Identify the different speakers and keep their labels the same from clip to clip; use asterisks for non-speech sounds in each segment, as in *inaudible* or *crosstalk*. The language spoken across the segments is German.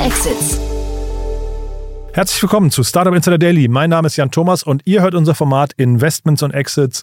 Speaker 1: Exits.
Speaker 2: Herzlich willkommen zu Startup Insider Daily. Mein Name ist Jan Thomas und ihr hört unser Format Investments und Exits.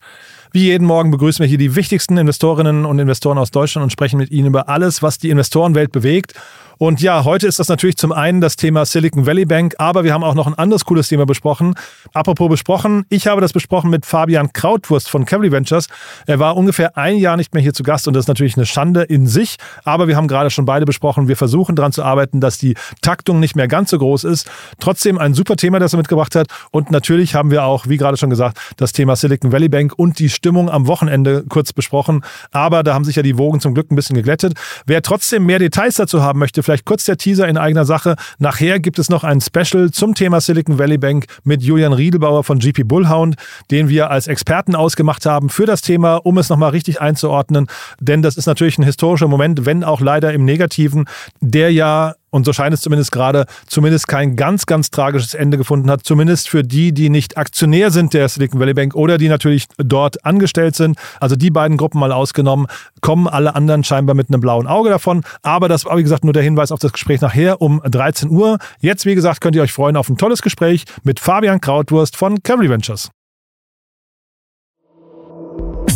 Speaker 2: Wie jeden Morgen begrüßen wir hier die wichtigsten Investorinnen und Investoren aus Deutschland und sprechen mit ihnen über alles, was die Investorenwelt bewegt und ja, heute ist das natürlich zum einen das Thema Silicon Valley Bank, aber wir haben auch noch ein anderes cooles Thema besprochen. Apropos besprochen, ich habe das besprochen mit Fabian Krautwurst von Cavalry Ventures. Er war ungefähr ein Jahr nicht mehr hier zu Gast und das ist natürlich eine Schande in sich, aber wir haben gerade schon beide besprochen, wir versuchen daran zu arbeiten, dass die Taktung nicht mehr ganz so groß ist. Trotzdem ein super Thema, das er mitgebracht hat und natürlich haben wir auch, wie gerade schon gesagt, das Thema Silicon Valley Bank und die Stimmung am Wochenende kurz besprochen, aber da haben sich ja die Wogen zum Glück ein bisschen geglättet. Wer trotzdem mehr Details dazu haben möchte, vielleicht kurz der Teaser in eigener Sache. Nachher gibt es noch ein Special zum Thema Silicon Valley Bank mit Julian Riedelbauer von GP Bullhound, den wir als Experten ausgemacht haben für das Thema, um es nochmal richtig einzuordnen. Denn das ist natürlich ein historischer Moment, wenn auch leider im Negativen, der ja und so scheint es zumindest gerade, zumindest kein ganz, ganz tragisches Ende gefunden hat. Zumindest für die, die nicht Aktionär sind der Silicon Valley Bank oder die natürlich dort angestellt sind. Also die beiden Gruppen mal ausgenommen, kommen alle anderen scheinbar mit einem blauen Auge davon. Aber das war, wie gesagt, nur der Hinweis auf das Gespräch nachher um 13 Uhr. Jetzt, wie gesagt, könnt ihr euch freuen auf ein tolles Gespräch mit Fabian Krautwurst von Cavalry Ventures.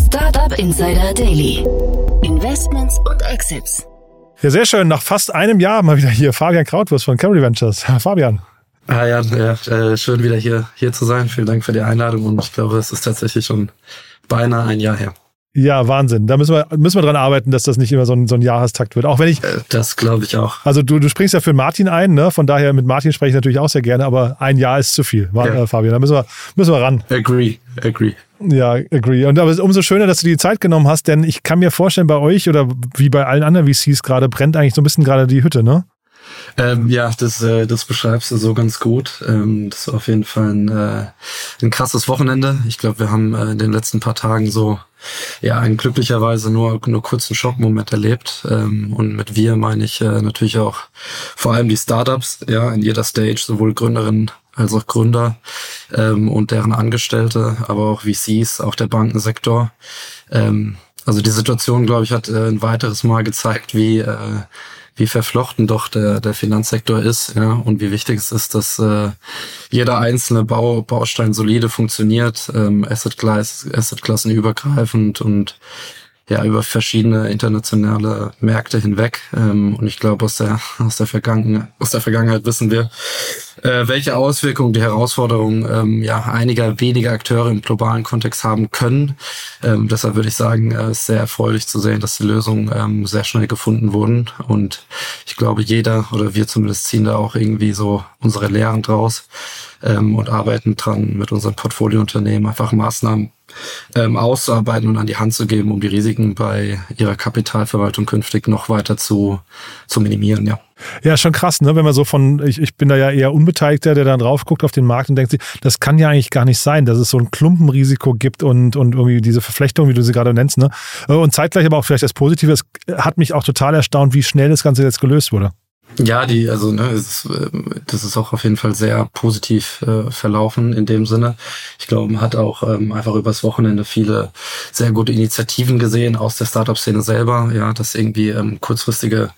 Speaker 1: Startup Insider Daily. Investments und Exits.
Speaker 2: Ja, sehr schön. Nach fast einem Jahr mal wieder hier Fabian Krautwurst von Camry Ventures. Fabian.
Speaker 3: Ah ja, ja äh, schön wieder hier, hier zu sein. Vielen Dank für die Einladung und ich glaube, es ist tatsächlich schon beinahe ein Jahr her.
Speaker 2: Ja, Wahnsinn. Da müssen wir, müssen wir dran arbeiten, dass das nicht immer so ein, so ein Jahrestakt wird. Auch wenn ich.
Speaker 3: Äh, das glaube ich auch.
Speaker 2: Also du, du springst ja für Martin ein, ne? Von daher mit Martin spreche ich natürlich auch sehr gerne, aber ein Jahr ist zu viel, war, ja. äh, Fabian. Da müssen wir, müssen wir ran.
Speaker 3: Agree, agree.
Speaker 2: Ja, agree. Und aber es ist umso schöner, dass du die Zeit genommen hast, denn ich kann mir vorstellen, bei euch oder wie bei allen anderen VCs gerade brennt eigentlich so ein bisschen gerade die Hütte, ne?
Speaker 3: Ähm, ja, das, äh, das beschreibst du so ganz gut. Ähm, das ist auf jeden Fall ein, äh, ein krasses Wochenende. Ich glaube, wir haben äh, in den letzten paar Tagen so ja glücklicherweise nur nur kurzen Schockmoment erlebt. Ähm, und mit wir meine ich äh, natürlich auch vor allem die Startups, ja, in jeder Stage, sowohl Gründerinnen als auch Gründer ähm, und deren Angestellte, aber auch VCs, auch der Bankensektor. Ähm, also die Situation, glaube ich, hat äh, ein weiteres Mal gezeigt, wie äh, wie verflochten doch der, der Finanzsektor ist ja, und wie wichtig es ist, dass äh, jeder einzelne Bau, Baustein solide funktioniert, ähm, Asset-Klassen Asset übergreifend und ja über verschiedene internationale Märkte hinweg. Ähm, und ich glaube, aus der, aus, der Vergangen aus der Vergangenheit wissen wir, äh, welche Auswirkungen die Herausforderungen ähm, ja, einiger weniger Akteure im globalen Kontext haben können. Ähm, deshalb würde ich sagen, äh, ist sehr erfreulich zu sehen, dass die Lösungen ähm, sehr schnell gefunden wurden. Und ich glaube, jeder oder wir zumindest ziehen da auch irgendwie so unsere Lehren draus ähm, und arbeiten dran mit unserem Portfoliounternehmen einfach Maßnahmen ähm, auszuarbeiten und an die Hand zu geben, um die Risiken bei ihrer Kapitalverwaltung künftig noch weiter zu, zu minimieren, ja.
Speaker 2: Ja, schon krass, ne? Wenn man so von, ich, ich bin da ja eher Unbeteiligter, der dann drauf guckt auf den Markt und denkt sich, das kann ja eigentlich gar nicht sein, dass es so ein Klumpenrisiko gibt und, und irgendwie diese Verflechtung, wie du sie gerade nennst, ne? Und zeitgleich aber auch vielleicht das Positive, es hat mich auch total erstaunt, wie schnell das Ganze jetzt gelöst wurde.
Speaker 3: Ja, die, also ne, ist, ähm, das ist auch auf jeden Fall sehr positiv äh, verlaufen in dem Sinne. Ich glaube, man hat auch ähm, einfach übers Wochenende viele sehr gute Initiativen gesehen aus der Startup-Szene selber, ja, dass irgendwie ähm, kurzfristige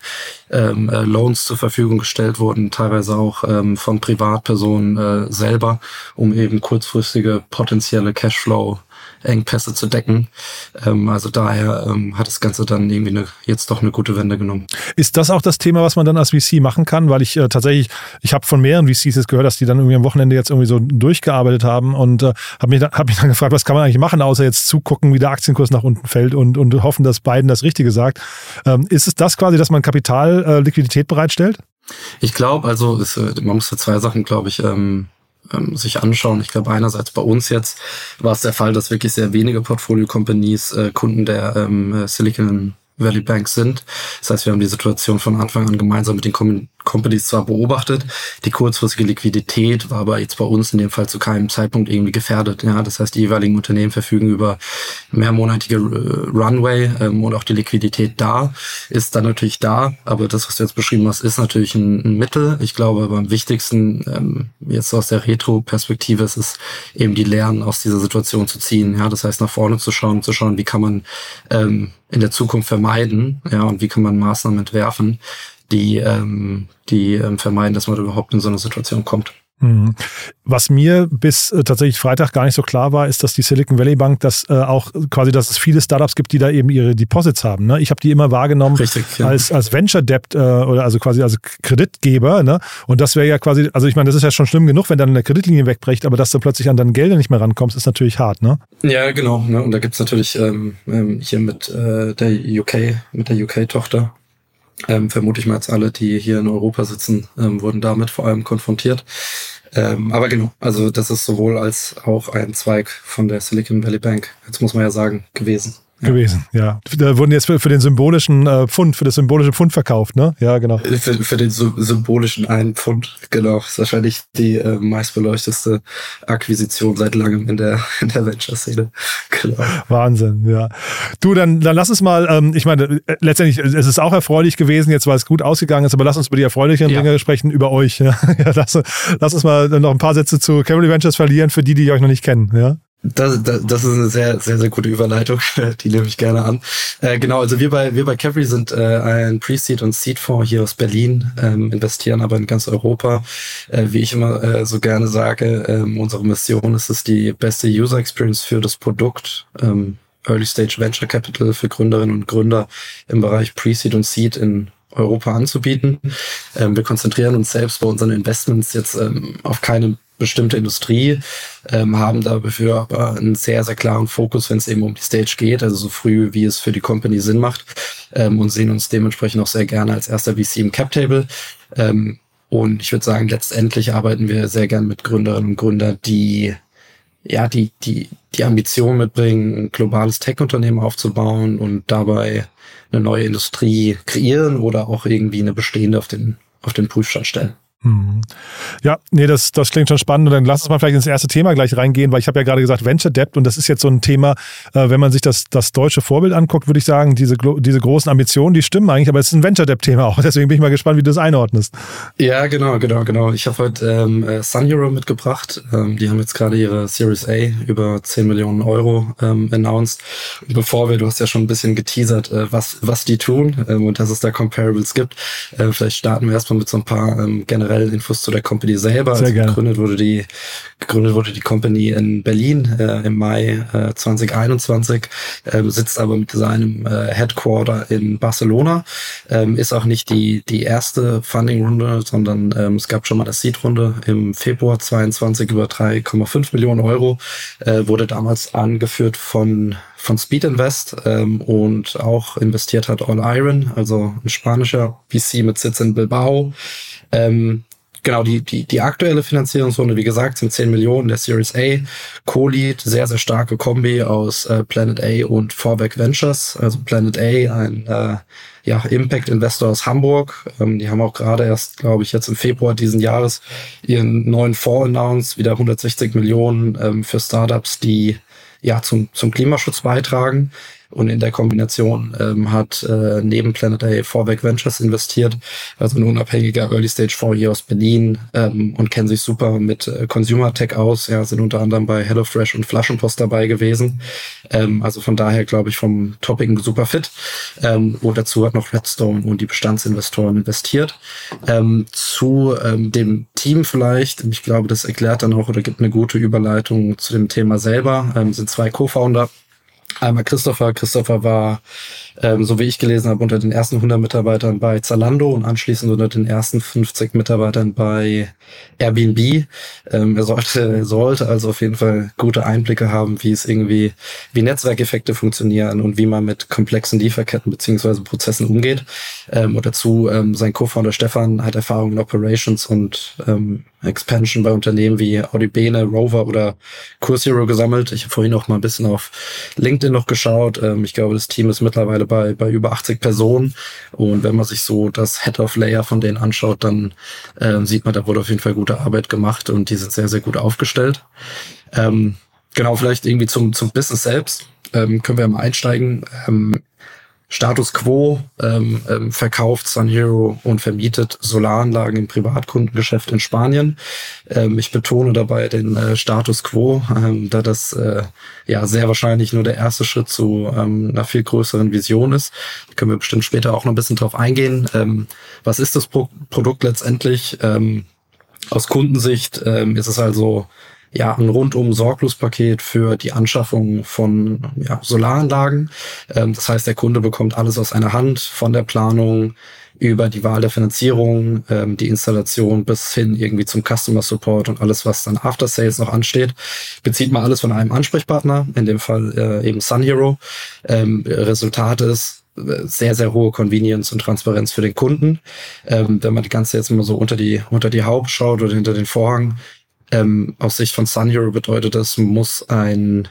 Speaker 3: ähm, äh, Loans zur Verfügung gestellt wurden, teilweise auch ähm, von Privatpersonen äh, selber, um eben kurzfristige potenzielle Cashflow Engpässe zu decken. Ähm, also daher ähm, hat das Ganze dann irgendwie eine, jetzt doch eine gute Wende genommen.
Speaker 2: Ist das auch das Thema, was man dann als VC machen kann? Weil ich äh, tatsächlich, ich habe von mehreren VCs jetzt gehört, dass die dann irgendwie am Wochenende jetzt irgendwie so durchgearbeitet haben und äh, habe mich, hab mich dann *laughs* gefragt, was kann man eigentlich machen, außer jetzt zugucken, wie der Aktienkurs nach unten fällt und, und hoffen, dass Biden das Richtige sagt. Ähm, ist es das quasi, dass man Kapital, äh, Liquidität bereitstellt?
Speaker 3: Ich glaube, also es, äh, man muss für zwei Sachen, glaube ich, ähm, ähm, sich anschauen. Ich glaube, einerseits bei uns jetzt war es der Fall, dass wirklich sehr wenige Portfolio-Companies äh, Kunden der ähm, Silicon Valley Bank sind. Das heißt, wir haben die Situation von Anfang an gemeinsam mit den Companies zwar beobachtet, die kurzfristige Liquidität war aber jetzt bei uns in dem Fall zu keinem Zeitpunkt irgendwie gefährdet. Ja, das heißt, die jeweiligen Unternehmen verfügen über mehrmonatige äh, Runway ähm, und auch die Liquidität da ist dann natürlich da. Aber das, was du jetzt beschrieben hast, ist natürlich ein, ein Mittel. Ich glaube, aber am wichtigsten ähm, jetzt aus der Retro-Perspektive ist es eben die Lernen aus dieser Situation zu ziehen. Ja, das heißt, nach vorne zu schauen, zu schauen, wie kann man ähm, in der Zukunft vermeiden, ja, und wie kann man Maßnahmen entwerfen, die, ähm, die ähm, vermeiden, dass man überhaupt in so eine Situation kommt.
Speaker 2: Mhm. Was mir bis äh, tatsächlich Freitag gar nicht so klar war, ist, dass die Silicon Valley Bank das äh, auch quasi, dass es viele Startups gibt, die da eben ihre Deposits haben. Ne? Ich habe die immer wahrgenommen Richtig, ja. als, als Venture Debt äh, oder also quasi als Kreditgeber. Ne? Und das wäre ja quasi, also ich meine, das ist ja schon schlimm genug, wenn dann eine Kreditlinie wegbricht, aber dass du plötzlich an deine Gelder nicht mehr rankommst, ist natürlich hart, ne?
Speaker 3: Ja, genau. Ne? Und da gibt's natürlich ähm, ähm hier mit äh, der UK, mit der UK-Tochter, ähm, vermute ich mal jetzt alle, die hier in Europa sitzen, ähm, wurden damit vor allem konfrontiert. Ähm, aber genau, also das ist sowohl als auch ein Zweig von der Silicon Valley Bank, jetzt muss man ja sagen, gewesen
Speaker 2: gewesen, ja. Da wurden jetzt für, für den symbolischen äh, Pfund, für das symbolische Pfund verkauft, ne? Ja, genau.
Speaker 3: Für, für den symbolischen einen Pfund, genau. Das ist wahrscheinlich die äh, meistbeleuchteste Akquisition seit langem in der, *laughs* in der Venture-Szene.
Speaker 2: Genau. Wahnsinn, ja. Du, dann, dann lass uns mal, ähm, ich meine, äh, letztendlich, es ist auch erfreulich gewesen, jetzt weil es gut ausgegangen ist, aber lass uns über die erfreulichen ja. Dinge sprechen, über euch. Ja? *laughs* ja lass, lass uns mal noch ein paar Sätze zu Cavalry Ventures verlieren, für die, die euch noch nicht kennen, ja?
Speaker 3: Das, das, das ist eine sehr, sehr, sehr gute Überleitung. *laughs* Die nehme ich gerne an. Äh, genau, also wir bei, wir bei Cavalry sind äh, ein Pre-Seed und Seed-Fonds hier aus Berlin, ähm, investieren aber in ganz Europa. Äh, wie ich immer äh, so gerne sage, ähm, unsere Mission ist es, die beste User Experience für das Produkt, ähm, Early Stage Venture Capital für Gründerinnen und Gründer im Bereich Pre-Seed und Seed in Europa anzubieten. Ähm, wir konzentrieren uns selbst bei unseren Investments jetzt ähm, auf keine bestimmte Industrie, ähm, haben dafür aber einen sehr, sehr klaren Fokus, wenn es eben um die Stage geht, also so früh, wie es für die Company Sinn macht ähm, und sehen uns dementsprechend auch sehr gerne als erster VC im Cap Table. Ähm, und ich würde sagen, letztendlich arbeiten wir sehr gern mit Gründerinnen und Gründern, die ja, die, die, die Ambition mitbringen, ein globales Tech-Unternehmen aufzubauen und dabei eine neue Industrie kreieren oder auch irgendwie eine bestehende auf den, auf den Prüfstand stellen.
Speaker 2: Mhm. Ja, nee, das, das klingt schon spannend. Und dann lass uns mal vielleicht ins erste Thema gleich reingehen, weil ich habe ja gerade gesagt Venture Debt und das ist jetzt so ein Thema, äh, wenn man sich das, das deutsche Vorbild anguckt, würde ich sagen, diese, diese großen Ambitionen, die stimmen eigentlich, aber es ist ein Venture Debt-Thema auch. *laughs* Deswegen bin ich mal gespannt, wie du das einordnest.
Speaker 3: Ja, genau, genau, genau. Ich habe heute ähm, äh, Sun Euro mitgebracht. Ähm, die haben jetzt gerade ihre Series A über 10 Millionen Euro ähm, announced. Bevor wir, du hast ja schon ein bisschen geteasert, äh, was, was die tun ähm, und dass es da Comparables gibt. Äh, vielleicht starten wir erstmal mit so ein paar ähm, generell generell Infos zu der Company selber. Sehr also gerne. gegründet wurde die gegründet wurde die Company in Berlin äh, im Mai äh, 2021, äh, sitzt aber mit seinem äh, Headquarter in Barcelona. Ähm, ist auch nicht die die erste Funding-Runde, sondern ähm, es gab schon mal eine Seed-Runde im Februar 22 über 3,5 Millionen Euro. Äh, wurde damals angeführt von von Speed Invest ähm, und auch investiert hat All Iron, also ein spanischer VC mit Sitz in Bilbao. Ähm, genau, die, die, die aktuelle Finanzierungsrunde, wie gesagt, sind 10 Millionen der Series A. Co-Lead, sehr, sehr starke Kombi aus äh, Planet A und Vorback Ventures. Also Planet A, ein äh, ja, Impact Investor aus Hamburg. Ähm, die haben auch gerade erst, glaube ich, jetzt im Februar diesen Jahres ihren neuen Fonds announced, wieder 160 Millionen ähm, für Startups, die ja zum, zum Klimaschutz beitragen. Und in der Kombination ähm, hat äh, neben Planet A Vorweg Ventures investiert, also ein unabhängiger Early Stage Fonds hier aus Berlin ähm, und kennen sich super mit äh, Consumer Tech aus. Ja, sind unter anderem bei HelloFresh und Flaschenpost dabei gewesen. Ähm, also von daher glaube ich vom Topic super fit. Ähm, und dazu hat noch Redstone und die Bestandsinvestoren investiert. Ähm, zu ähm, dem Team vielleicht, ich glaube, das erklärt dann auch oder gibt eine gute Überleitung zu dem Thema selber, ähm, sind zwei Co-Founder Einmal Christopher. Christopher war, ähm, so wie ich gelesen habe, unter den ersten 100 Mitarbeitern bei Zalando und anschließend unter den ersten 50 Mitarbeitern bei Airbnb. Ähm, er sollte, sollte also auf jeden Fall gute Einblicke haben, wie es irgendwie, wie Netzwerkeffekte funktionieren und wie man mit komplexen Lieferketten beziehungsweise Prozessen umgeht. Ähm, und dazu ähm, sein Co-Founder Stefan hat Erfahrung in Operations und ähm, Expansion bei Unternehmen wie Audibene, Rover oder CourseHero gesammelt. Ich habe vorhin auch mal ein bisschen auf LinkedIn noch geschaut. Ähm, ich glaube, das Team ist mittlerweile bei, bei über 80 Personen. Und wenn man sich so das Head of Layer von denen anschaut, dann ähm, sieht man, da wurde auf jeden Fall gute Arbeit gemacht und die sind sehr, sehr gut aufgestellt. Ähm, genau, vielleicht irgendwie zum, zum Business selbst. Ähm, können wir mal einsteigen. Ähm, Status quo ähm, ähm, verkauft Sun Hero und vermietet Solaranlagen im Privatkundengeschäft in Spanien. Ähm, ich betone dabei den äh, Status quo, ähm, da das äh, ja sehr wahrscheinlich nur der erste Schritt zu ähm, einer viel größeren Vision ist. Da können wir bestimmt später auch noch ein bisschen drauf eingehen. Ähm, was ist das Pro Produkt letztendlich? Ähm, aus Kundensicht ähm, ist es also ja ein rundum Sorglospaket für die Anschaffung von ja, Solaranlagen. Ähm, das heißt, der Kunde bekommt alles aus einer Hand, von der Planung über die Wahl der Finanzierung, ähm, die Installation bis hin irgendwie zum Customer Support und alles, was dann After Sales noch ansteht, bezieht man alles von einem Ansprechpartner, in dem Fall äh, eben Sun Hero. Ähm, Resultat ist, äh, sehr, sehr hohe Convenience und Transparenz für den Kunden. Ähm, wenn man die ganze jetzt mal so unter die, unter die Haube schaut oder hinter den Vorhang, ähm, aus Sicht von Sun Hero bedeutet das, muss ein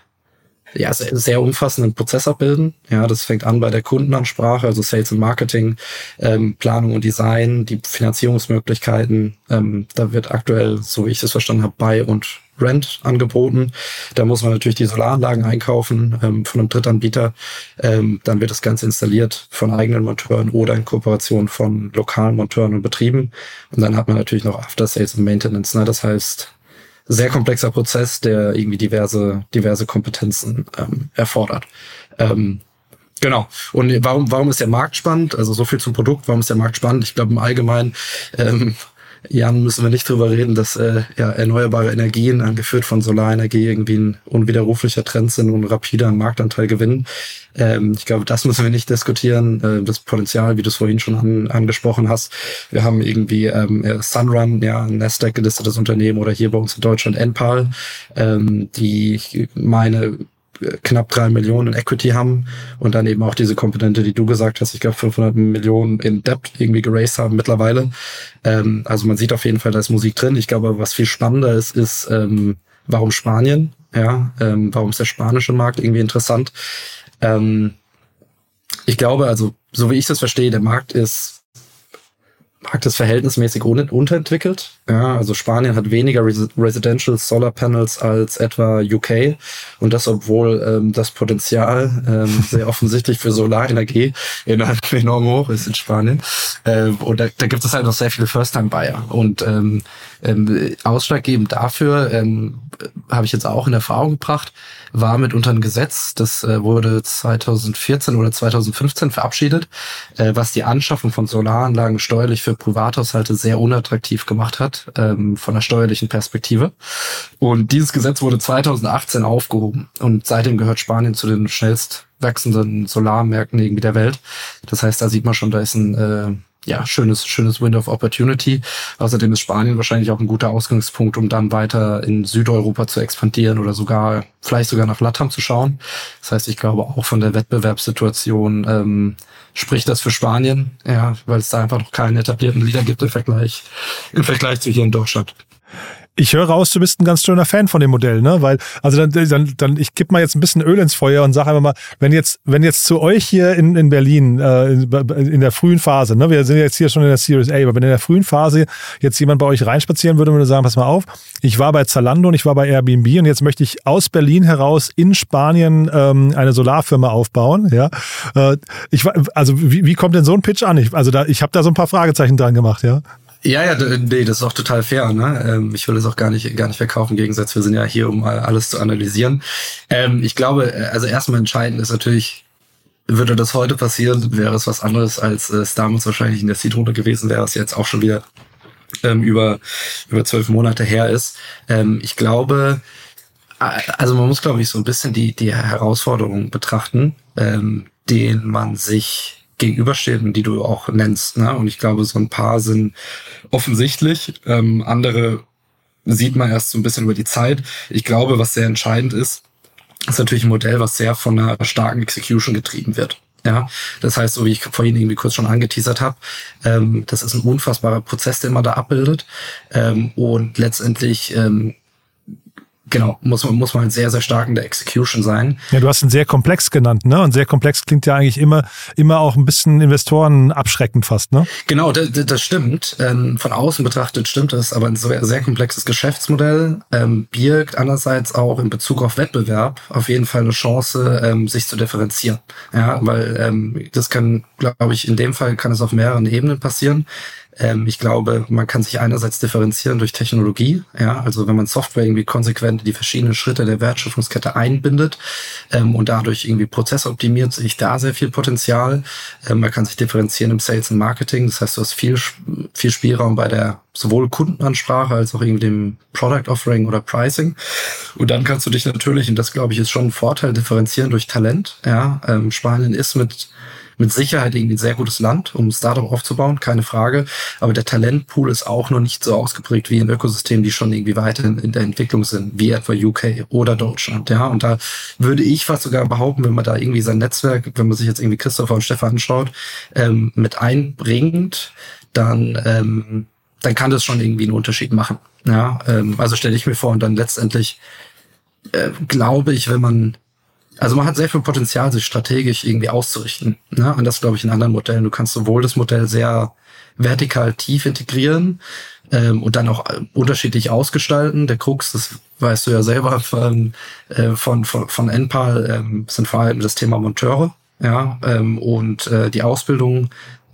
Speaker 3: ja, sehr, sehr umfassenden Prozess abbilden. Ja, das fängt an bei der Kundenansprache, also Sales und Marketing, ähm, Planung und Design, die Finanzierungsmöglichkeiten. Ähm, da wird aktuell, so wie ich das verstanden habe, Buy und Rent angeboten. Da muss man natürlich die Solaranlagen einkaufen ähm, von einem Drittanbieter. Ähm, dann wird das Ganze installiert von eigenen Monteuren oder in Kooperation von lokalen Monteuren und Betrieben. Und dann hat man natürlich noch After Sales und Maintenance. Ne? Das heißt, sehr komplexer Prozess, der irgendwie diverse, diverse Kompetenzen ähm, erfordert. Ähm, Genau. Und warum, warum ist der Markt spannend? Also so viel zum Produkt. Warum ist der Markt spannend? Ich glaube im Allgemeinen, ähm, Jan, müssen wir nicht drüber reden, dass äh, ja, erneuerbare Energien, angeführt von Solarenergie, irgendwie ein unwiderruflicher Trend sind und rapider einen Marktanteil gewinnen. Ähm, ich glaube, das müssen wir nicht diskutieren. Äh, das Potenzial, wie du es vorhin schon an, angesprochen hast. Wir haben irgendwie ähm, Sunrun, ja, ein Nasdaq gelistetes Unternehmen oder hier bei uns in Deutschland Enpal, ähm, die meine knapp drei Millionen in Equity haben und dann eben auch diese Komponente, die du gesagt hast, ich glaube 500 Millionen in Debt irgendwie geraced haben mittlerweile. Ähm, also man sieht auf jeden Fall, da ist Musik drin. Ich glaube, was viel spannender ist, ist, ähm, warum Spanien? Ja, ähm, warum ist der spanische Markt irgendwie interessant? Ähm, ich glaube, also so wie ich das verstehe, der Markt ist Markt ist verhältnismäßig un unterentwickelt. Ja, also Spanien hat weniger Res Residential Solar Panels als etwa UK und das, obwohl ähm, das Potenzial ähm, sehr offensichtlich für Solarenergie *laughs* enorm hoch ist in Spanien. Ähm, und da, da gibt es halt noch sehr viele First-Time-Buyer. Und ähm, ähm, ausschlaggebend dafür ähm, habe ich jetzt auch in Erfahrung gebracht, war mitunter ein Gesetz, das äh, wurde 2014 oder 2015 verabschiedet, äh, was die Anschaffung von Solaranlagen steuerlich für Privathaushalte sehr unattraktiv gemacht hat, ähm, von der steuerlichen Perspektive. Und dieses Gesetz wurde 2018 aufgehoben und seitdem gehört Spanien zu den schnellst wachsenden Solarmärkten irgendwie der Welt. Das heißt, da sieht man schon, da ist ein äh, ja, schönes, schönes Window of Opportunity. Außerdem ist Spanien wahrscheinlich auch ein guter Ausgangspunkt, um dann weiter in Südeuropa zu expandieren oder sogar, vielleicht sogar nach Latam zu schauen. Das heißt, ich glaube auch von der Wettbewerbssituation ähm, spricht das für Spanien, ja, weil es da einfach noch keinen etablierten Leader gibt im Vergleich, im Vergleich zu hier in Deutschland
Speaker 2: ich höre raus, du bist ein ganz schöner Fan von dem Modell, ne? Weil, also dann, dann, dann ich gebe mal jetzt ein bisschen Öl ins Feuer und sage einfach mal, wenn jetzt, wenn jetzt zu euch hier in, in Berlin, äh, in, in der frühen Phase, ne, wir sind jetzt hier schon in der Series A, aber wenn in der frühen Phase jetzt jemand bei euch reinspazieren würde, würde sagen, pass mal auf, ich war bei Zalando und ich war bei Airbnb und jetzt möchte ich aus Berlin heraus in Spanien ähm, eine Solarfirma aufbauen. Ja, äh, ich also wie, wie kommt denn so ein Pitch an? Ich, also da, ich habe da so ein paar Fragezeichen dran gemacht, ja.
Speaker 3: Ja, ja, nee, das ist auch total fair. Ne? Ähm, ich will es auch gar nicht, gar nicht verkaufen. Im Gegensatz, wir sind ja hier, um alles zu analysieren. Ähm, ich glaube, äh, also erstmal entscheidend ist natürlich, würde das heute passieren, wäre es was anderes, als es damals wahrscheinlich in der Seed-Runde gewesen wäre, was jetzt auch schon wieder ähm, über über zwölf Monate her ist. Ich glaube, also man muss, glaube ich, so ein bisschen die die Herausforderungen betrachten, denen man sich gegenüberstehen, die du auch nennst. Ne? Und ich glaube, so ein paar sind offensichtlich. Ähm, andere sieht man erst so ein bisschen über die Zeit. Ich glaube, was sehr entscheidend ist, ist natürlich ein Modell, was sehr von einer starken Execution getrieben wird. Ja, das heißt, so wie ich vorhin irgendwie kurz schon angeteasert habe, ähm, das ist ein unfassbarer Prozess, den man da abbildet. Ähm, und letztendlich ähm, genau, muss man, muss man halt sehr, sehr stark in der Execution sein.
Speaker 2: Ja, du hast ihn sehr komplex genannt, ne? Und sehr komplex klingt ja eigentlich immer, immer auch ein bisschen Investoren abschreckend fast, ne?
Speaker 3: Genau, das, das stimmt. Ähm, von außen betrachtet stimmt das, aber ein sehr, sehr komplexes Geschäftsmodell ähm, birgt andererseits auch in Bezug auf Wettbewerb auf jeden Fall eine Chance, ähm, sich zu differenzieren. Ja, weil das kann, glaube ich, in dem Fall kann es auf mehreren Ebenen passieren. Ähm, ich glaube, man kann sich einerseits differenzieren durch Technologie, ja, also wenn man Software irgendwie konsequent die verschiedenen Schritte der Wertschöpfungskette einbindet ähm, und dadurch irgendwie Prozess optimiert, sehe ich da sehr viel Potenzial. Ähm, man kann sich differenzieren im Sales und Marketing, das heißt, du hast viel, viel Spielraum bei der sowohl Kundenansprache als auch irgendwie dem Product Offering oder Pricing. Und dann kannst du dich natürlich, und das glaube ich ist schon ein Vorteil, differenzieren durch Talent. Ja, ähm, Spanien ist mit mit Sicherheit irgendwie ein sehr gutes Land, um ein Startup aufzubauen, keine Frage. Aber der Talentpool ist auch noch nicht so ausgeprägt wie in Ökosystemen, die schon irgendwie weiter in, in der Entwicklung sind, wie etwa UK oder Deutschland. Ja, und da würde ich fast sogar behaupten, wenn man da irgendwie sein Netzwerk, wenn man sich jetzt irgendwie Christopher und Stefan anschaut, ähm, mit einbringt, dann, ähm, dann kann das schon irgendwie einen Unterschied machen. Ja, ähm, also stelle ich mir vor und dann letztendlich äh, glaube ich, wenn man also man hat sehr viel Potenzial, sich strategisch irgendwie auszurichten. Ne? Und das glaube ich in anderen Modellen. Du kannst sowohl das Modell sehr vertikal tief integrieren ähm, und dann auch äh, unterschiedlich ausgestalten. Der Krux, das weißt du ja selber von, äh, von, von, von NPAL, ähm, sind vor allem das Thema Monteure ja, ähm, und äh, die Ausbildung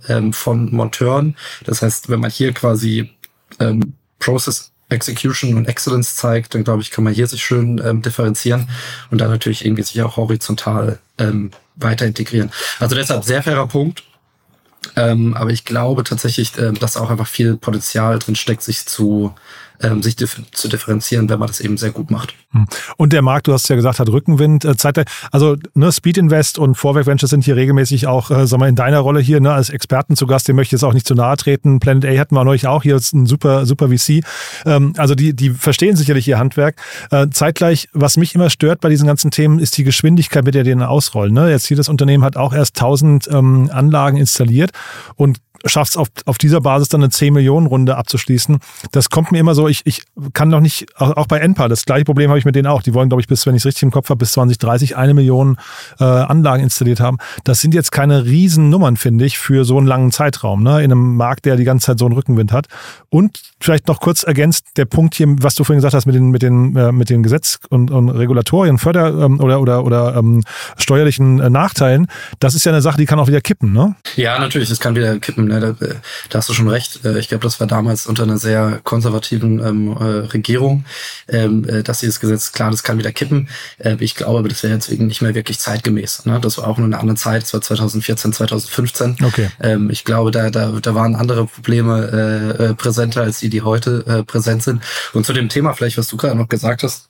Speaker 3: ähm, von Monteuren. Das heißt, wenn man hier quasi ähm, Process Execution und Excellence zeigt, dann glaube ich, kann man hier sich schön ähm, differenzieren und dann natürlich irgendwie sich auch horizontal ähm, weiter integrieren. Also deshalb sehr fairer Punkt. Ähm, aber ich glaube tatsächlich, ähm, dass auch einfach viel Potenzial drin steckt, sich zu ähm, sich dif zu differenzieren, wenn man das eben sehr gut macht. Hm.
Speaker 2: Und der Markt, du hast ja gesagt, hat Rückenwind. Äh, also ne, Speed Invest und Vorwerk Ventures sind hier regelmäßig auch, äh, sag mal, in deiner Rolle hier ne, als Experten zu Gast. Dem möchte ich jetzt auch nicht zu nahe treten. Planet A hatten wir neulich auch hier, ist ein super, super VC. Ähm, also die, die verstehen sicherlich ihr Handwerk. Äh, zeitgleich, was mich immer stört bei diesen ganzen Themen, ist die Geschwindigkeit, mit der die ausrollen. Ne? Jetzt hier das Unternehmen hat auch erst 1000 ähm, Anlagen installiert und schafft es auf, auf dieser Basis dann eine 10 Millionen Runde abzuschließen. Das kommt mir immer so, ich, ich kann noch nicht, auch, auch bei NPAR, das gleiche Problem habe ich mit denen auch. Die wollen, glaube ich, bis, wenn ich es richtig im Kopf habe, bis 2030 eine Million äh, Anlagen installiert haben. Das sind jetzt keine Riesennummern, finde ich, für so einen langen Zeitraum, ne? in einem Markt, der die ganze Zeit so einen Rückenwind hat. Und vielleicht noch kurz ergänzt, der Punkt hier, was du vorhin gesagt hast mit den, mit den, äh, mit den Gesetz- und, und Regulatorien, Förder- ähm, oder, oder, oder ähm, steuerlichen äh, Nachteilen, das ist ja eine Sache, die kann auch wieder kippen, ne?
Speaker 3: Ja, natürlich, das kann wieder kippen ne? da, da, hast du schon recht. Äh, ich glaube, das war damals unter einer sehr konservativen ähm, äh, Regierung, ähm, äh, dass dieses Gesetz, klar, das kann wieder kippen. Äh, ich glaube aber, das wäre jetzt nicht mehr wirklich zeitgemäß. Ne? Das war auch nur eine andere Zeit, das war 2014, 2015.
Speaker 2: Okay.
Speaker 3: Ähm, ich glaube, da, da, da waren andere Probleme äh, äh, präsenter als die, die heute äh, präsent sind. Und zu dem Thema vielleicht, was du gerade noch gesagt hast,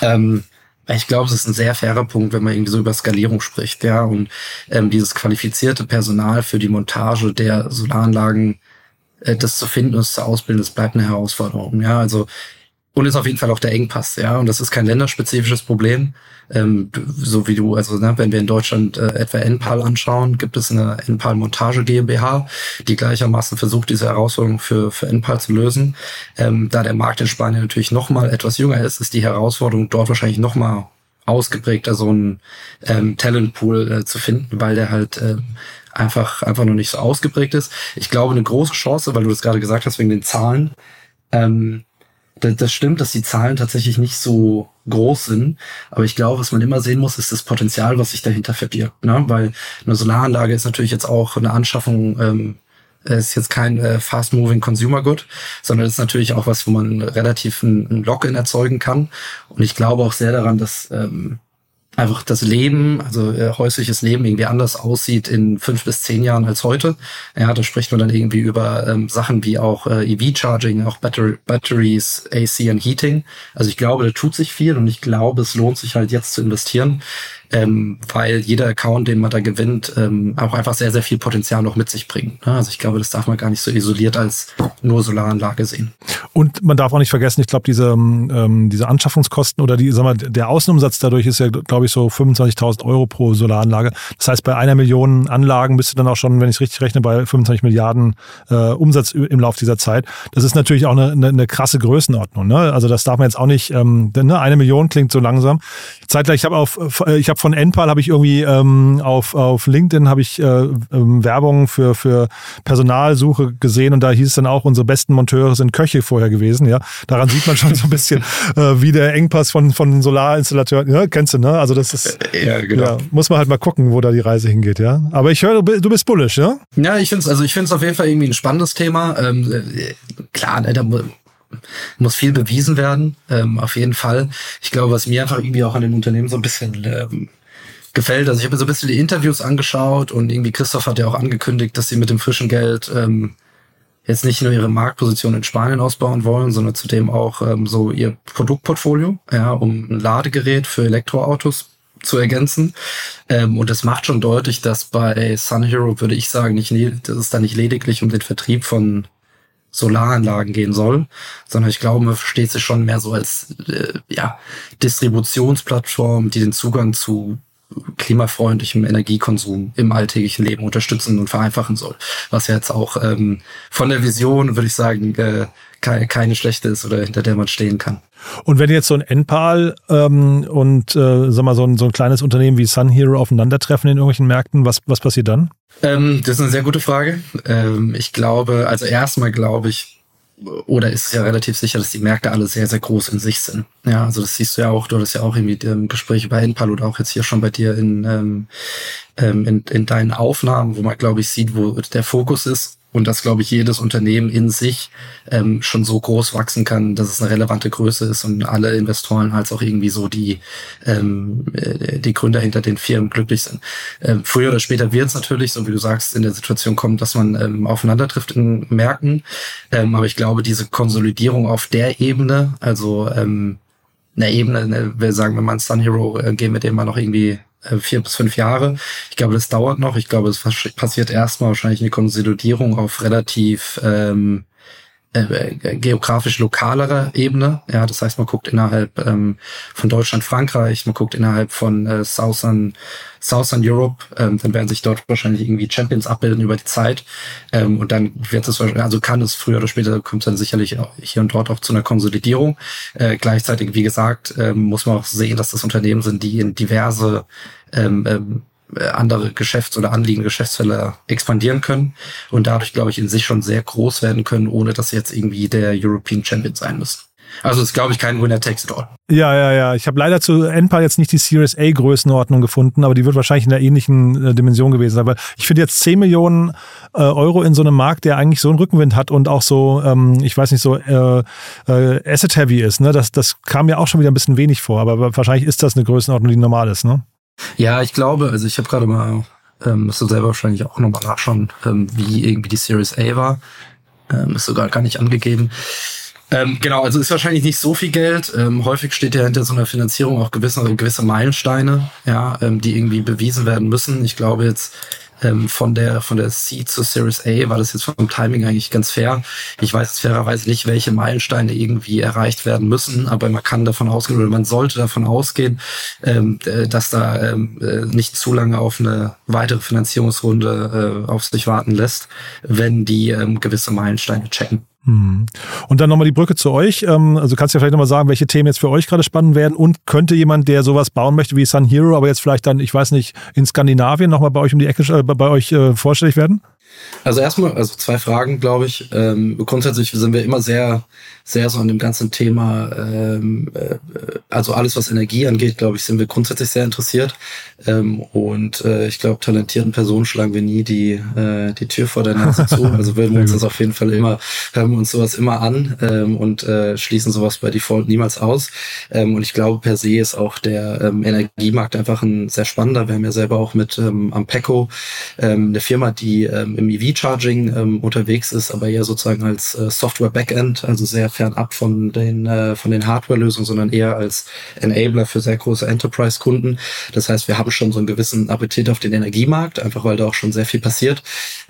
Speaker 3: ähm, ich glaube, es ist ein sehr fairer Punkt, wenn man irgendwie so über Skalierung spricht, ja. Und ähm, dieses qualifizierte Personal für die Montage der Solaranlagen, äh, das zu finden und es zu ausbilden, das bleibt eine Herausforderung. Ja, also und ist auf jeden Fall auch der Engpass, ja. Und das ist kein länderspezifisches Problem. Ähm, so wie du, also ne, wenn wir in Deutschland äh, etwa NPAL anschauen, gibt es eine NPAL Montage GmbH, die gleichermaßen versucht, diese Herausforderung für, für NPAL zu lösen. Ähm, da der Markt in Spanien natürlich noch mal etwas jünger ist, ist die Herausforderung dort wahrscheinlich noch mal ausgeprägter, so einen ähm, Talentpool äh, zu finden, weil der halt äh, einfach, einfach noch nicht so ausgeprägt ist. Ich glaube, eine große Chance, weil du das gerade gesagt hast, wegen den Zahlen, ähm, das, stimmt, dass die Zahlen tatsächlich nicht so groß sind. Aber ich glaube, was man immer sehen muss, ist das Potenzial, was sich dahinter verbirgt. Ne? Weil eine Solaranlage ist natürlich jetzt auch eine Anschaffung, ähm, ist jetzt kein äh, fast-moving Consumer Good, sondern ist natürlich auch was, wo man relativ ein, ein Lock-in erzeugen kann. Und ich glaube auch sehr daran, dass ähm, einfach das Leben, also äh, häusliches Leben irgendwie anders aussieht in fünf bis zehn Jahren als heute. Ja, da spricht man dann irgendwie über ähm, Sachen wie auch äh, EV-Charging, auch Battery, Batteries, AC und Heating. Also ich glaube, da tut sich viel und ich glaube, es lohnt sich halt jetzt zu investieren, ähm, weil jeder Account, den man da gewinnt, ähm, auch einfach sehr, sehr viel Potenzial noch mit sich bringt. Ne? Also ich glaube, das darf man gar nicht so isoliert als nur Solaranlage sehen.
Speaker 2: Und man darf auch nicht vergessen, ich glaube, diese, ähm, diese Anschaffungskosten oder die, sag mal, der Außenumsatz dadurch ist ja, glaube ich, so 25.000 Euro pro Solaranlage. Das heißt, bei einer Million Anlagen bist du dann auch schon, wenn ich es richtig rechne, bei 25 Milliarden äh, Umsatz im Laufe dieser Zeit. Das ist natürlich auch eine, eine, eine krasse Größenordnung. Ne? Also das darf man jetzt auch nicht, ähm, denn ne, eine Million klingt so langsam. Zeitgleich, ich habe auf, äh, ich habe von Enpal habe ich irgendwie ähm, auf, auf LinkedIn habe ich äh, ähm, Werbung für, für Personalsuche gesehen und da hieß es dann auch, unsere besten Monteure sind Köche vorher gewesen. Ja, daran sieht man schon so ein bisschen, *laughs* äh, wie der Engpass von, von Solarinstallateuren, ja, kennst du, ne? Also das ist, ja, genau. Ja, muss man halt mal gucken, wo da die Reise hingeht, ja. Aber ich höre, du bist bullish, ja?
Speaker 3: Ja, ich finde es, also ich finde es auf jeden Fall irgendwie ein spannendes Thema. Ähm, äh, klar, ne, da muss viel bewiesen werden, ähm, auf jeden Fall. Ich glaube, was mir einfach irgendwie auch an den Unternehmen so ein bisschen ähm, gefällt, also ich habe mir so ein bisschen die Interviews angeschaut und irgendwie Christoph hat ja auch angekündigt, dass sie mit dem frischen Geld ähm, jetzt nicht nur ihre Marktposition in Spanien ausbauen wollen, sondern zudem auch ähm, so ihr Produktportfolio, ja, um ein Ladegerät für Elektroautos zu ergänzen. Ähm, und das macht schon deutlich, dass bei Sun Hero, würde ich sagen, nicht, dass es da nicht lediglich um den Vertrieb von Solaranlagen gehen soll, sondern ich glaube, man versteht sich schon mehr so als äh, ja, Distributionsplattform, die den Zugang zu klimafreundlichem Energiekonsum im alltäglichen Leben unterstützen und vereinfachen soll. Was jetzt auch ähm, von der Vision, würde ich sagen, äh, keine schlechte ist oder hinter der man stehen kann.
Speaker 2: Und wenn jetzt so ein Enpal ähm, und äh, sag mal, so ein, so ein kleines Unternehmen wie Sun Hero aufeinandertreffen in irgendwelchen Märkten, was, was passiert dann?
Speaker 3: Ähm, das ist eine sehr gute Frage. Ähm, ich glaube, also erstmal glaube ich, oder ist es ja relativ sicher, dass die Märkte alle sehr, sehr groß in sich sind. Ja, also das siehst du ja auch, du hattest ja auch irgendwie im Gespräch über Enpal oder auch jetzt hier schon bei dir in, ähm, ähm in, in deinen Aufnahmen, wo man, glaube ich, sieht, wo der Fokus ist und dass, glaube ich, jedes Unternehmen in sich ähm, schon so groß wachsen kann, dass es eine relevante Größe ist und alle Investoren halt auch irgendwie so die, ähm, äh, die Gründer hinter den Firmen glücklich sind. Ähm, früher oder später wird es natürlich, so wie du sagst, in der Situation kommen, dass man ähm, aufeinander trifft in Märkten. Ähm, aber ich glaube, diese Konsolidierung auf der Ebene, also ähm, eine Ebene, ne, wir sagen, wenn man Sun Hero äh, gehen, mit dem man noch irgendwie vier bis fünf Jahre. Ich glaube, das dauert noch. Ich glaube, es passiert erstmal wahrscheinlich eine Konsolidierung auf relativ ähm, äh, äh, geografisch lokalerer Ebene. Ja, das heißt, man guckt innerhalb ähm, von Deutschland, Frankreich, man guckt innerhalb von äh, Southern, Southern Europe, ähm, dann werden sich dort wahrscheinlich irgendwie Champions abbilden über die Zeit. Ähm, und dann wird es wahrscheinlich, also kann es früher oder später kommt dann sicherlich hier und dort auch zu einer Konsolidierung. Äh, gleichzeitig, wie gesagt, ähm, muss man auch sehen, dass das Unternehmen sind, die in diverse ähm, ähm, äh, andere Geschäfts- oder anliegende Geschäftsfelder expandieren können und dadurch, glaube ich, in sich schon sehr groß werden können, ohne dass sie jetzt irgendwie der European Champion sein müssen. Also ist, glaube ich, kein Winner takes it all.
Speaker 2: Ja, ja, ja. Ich habe leider zu Enpal jetzt nicht die Series A Größenordnung gefunden, aber die wird wahrscheinlich in der ähnlichen äh, Dimension gewesen sein. Aber ich finde jetzt 10 Millionen äh, Euro in so einem Markt, der eigentlich so einen Rückenwind hat und auch so, ähm, ich weiß nicht, so äh, äh, asset-heavy ist, ne? Das, das kam mir auch schon wieder ein bisschen wenig vor, aber wahrscheinlich ist das eine Größenordnung, die normal ist, ne?
Speaker 3: Ja, ich glaube, also ich habe gerade mal, ähm, musst du selber wahrscheinlich auch nochmal nachschauen, ähm, wie irgendwie die Series A war. Ähm, ist sogar gar nicht angegeben. Ähm, genau, also ist wahrscheinlich nicht so viel Geld. Ähm, häufig steht ja hinter so einer Finanzierung auch gewisse, gewisse Meilensteine, ja, ähm, die irgendwie bewiesen werden müssen. Ich glaube jetzt, ähm, von der von der C zur Series A war das jetzt vom Timing eigentlich ganz fair. Ich weiß jetzt fairerweise nicht, welche Meilensteine irgendwie erreicht werden müssen, aber man kann davon ausgehen oder man sollte davon ausgehen, ähm, dass da ähm, äh, nicht zu lange auf eine weitere Finanzierungsrunde äh, auf sich warten lässt, wenn die ähm, gewisse Meilensteine checken.
Speaker 2: Mhm. Und dann nochmal die Brücke zu euch. Ähm, also kannst du ja vielleicht nochmal sagen, welche Themen jetzt für euch gerade spannend werden und könnte jemand, der sowas bauen möchte wie Sun Hero, aber jetzt vielleicht dann, ich weiß nicht, in Skandinavien nochmal bei euch um die Ecke, äh, bei euch äh, vorstellig werden?
Speaker 3: Also erstmal, also zwei Fragen, glaube ich. Ähm, grundsätzlich sind wir immer sehr, sehr so an dem ganzen Thema, ähm, äh, also alles, was Energie angeht, glaube ich, sind wir grundsätzlich sehr interessiert. Ähm, und äh, ich glaube, talentierten Personen schlagen wir nie die, äh, die Tür vor der Nase zu. *laughs* Also würden wir uns das auf jeden Fall immer, hören wir uns sowas immer an ähm, und äh, schließen sowas bei Default niemals aus. Ähm, und ich glaube, per se ist auch der ähm, Energiemarkt einfach ein sehr spannender. Wir haben ja selber auch mit ähm, Ampeco ähm, eine Firma, die ähm, im EV-Charging ähm, unterwegs ist, aber eher sozusagen als äh, Software-Backend, also sehr fernab von den, äh, von den Hardware-Lösungen, sondern eher als Enabler für sehr große Enterprise-Kunden. Das heißt, wir haben schon so einen gewissen Appetit auf den Energiemarkt, einfach weil da auch schon sehr viel passiert.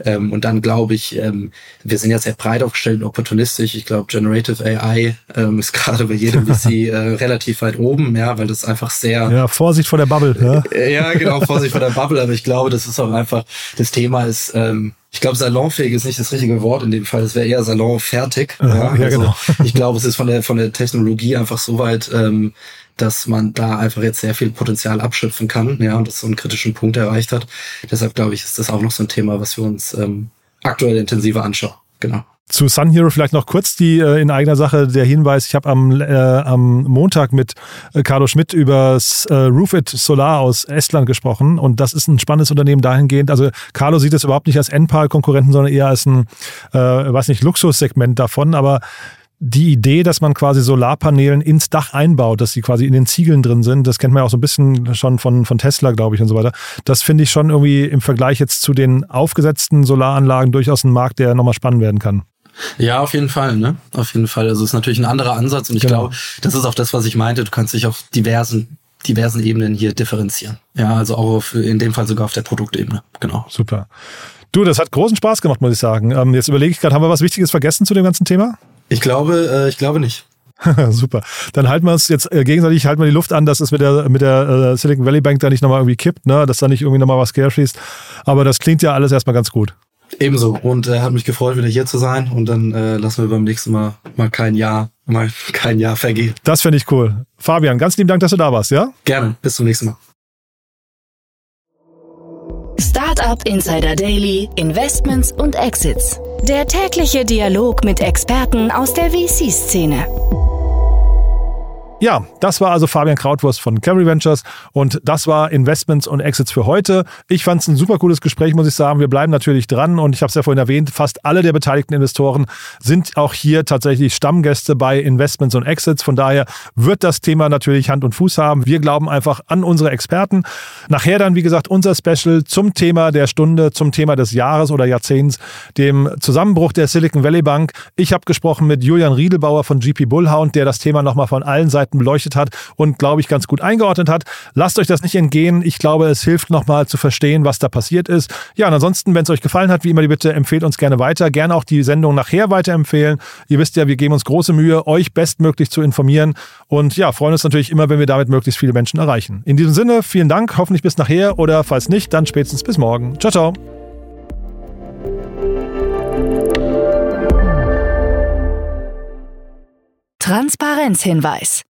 Speaker 3: Ähm, und dann glaube ich, ähm, wir sind ja sehr breit aufgestellt und opportunistisch. Ich glaube, Generative AI ähm, ist *laughs* gerade bei jedem *laughs* VC äh, relativ weit oben, ja, weil das einfach sehr.
Speaker 2: Ja, Vorsicht vor der Bubble. Ja,
Speaker 3: äh, ja genau, Vorsicht vor der Bubble, aber ich glaube, das ist auch einfach, das Thema ist, ähm, ich glaube, salonfähig ist nicht das richtige Wort in dem Fall. Es wäre eher salonfertig.
Speaker 2: Ja, ja, also, genau.
Speaker 3: Ich glaube, es ist von der von der Technologie einfach so weit, ähm, dass man da einfach jetzt sehr viel Potenzial abschöpfen kann, ja, und das so einen kritischen Punkt erreicht hat. Deshalb glaube ich, ist das auch noch so ein Thema, was wir uns ähm, aktuell intensiver anschauen. Genau.
Speaker 2: Zu Sun Hero vielleicht noch kurz die äh, in eigener Sache der Hinweis. Ich habe am, äh, am Montag mit äh, Carlo Schmidt über äh, Roofit Solar aus Estland gesprochen und das ist ein spannendes Unternehmen dahingehend. Also Carlo sieht es überhaupt nicht als Enpal-Konkurrenten, sondern eher als ein, äh, weiß nicht, Luxussegment davon, aber die Idee, dass man quasi Solarpanelen ins Dach einbaut, dass sie quasi in den Ziegeln drin sind, das kennt man ja auch so ein bisschen schon von, von Tesla, glaube ich, und so weiter. Das finde ich schon irgendwie im Vergleich jetzt zu den aufgesetzten Solaranlagen durchaus ein Markt, der nochmal spannend werden kann.
Speaker 3: Ja, auf jeden Fall, ne? Auf jeden Fall. Also es ist natürlich ein anderer Ansatz und ich genau. glaube, das ist auch das, was ich meinte. Du kannst dich auf diversen diversen Ebenen hier differenzieren. Ja, also auch auf, in dem Fall sogar auf der Produktebene. Genau.
Speaker 2: Super. Du, das hat großen Spaß gemacht, muss ich sagen. Ähm, jetzt überlege ich gerade, haben wir was Wichtiges vergessen zu dem ganzen Thema?
Speaker 3: Ich glaube, äh, ich glaube nicht. *laughs*
Speaker 2: Super. Dann halten wir uns jetzt äh, gegenseitig, halten wir die Luft an, dass es mit der, mit der äh, Silicon Valley Bank da nicht nochmal irgendwie kippt, ne? dass da nicht irgendwie nochmal was querschießt. Aber das klingt ja alles erstmal ganz gut.
Speaker 3: Ebenso. Und äh, hat mich gefreut, wieder hier zu sein. Und dann äh, lassen wir beim nächsten Mal mal kein Jahr, mal *laughs* kein Jahr vergehen.
Speaker 2: Das finde ich cool. Fabian, ganz lieben Dank, dass du da warst, ja?
Speaker 3: Gerne. Bis zum nächsten Mal.
Speaker 1: Startup Insider Daily, Investments und Exits. Der tägliche Dialog mit Experten aus der VC-Szene.
Speaker 2: Ja, das war also Fabian Krautwurst von Carry Ventures und das war Investments und Exits für heute. Ich fand es ein super cooles Gespräch, muss ich sagen. Wir bleiben natürlich dran und ich habe es ja vorhin erwähnt, fast alle der beteiligten Investoren sind auch hier tatsächlich Stammgäste bei Investments und Exits. Von daher wird das Thema natürlich Hand und Fuß haben. Wir glauben einfach an unsere Experten. Nachher dann, wie gesagt, unser Special zum Thema der Stunde, zum Thema des Jahres oder Jahrzehnts, dem Zusammenbruch der Silicon Valley Bank. Ich habe gesprochen mit Julian Riedelbauer von GP Bullhound, der das Thema nochmal von allen Seiten beleuchtet hat und, glaube ich, ganz gut eingeordnet hat. Lasst euch das nicht entgehen. Ich glaube, es hilft nochmal zu verstehen, was da passiert ist. Ja, und ansonsten, wenn es euch gefallen hat, wie immer die Bitte, empfehlt uns gerne weiter. Gerne auch die Sendung nachher weiterempfehlen. Ihr wisst ja, wir geben uns große Mühe, euch bestmöglich zu informieren. Und ja, freuen uns natürlich immer, wenn wir damit möglichst viele Menschen erreichen. In diesem Sinne, vielen Dank. Hoffentlich bis nachher oder falls nicht, dann spätestens bis morgen. Ciao, ciao.
Speaker 1: Transparenzhinweis.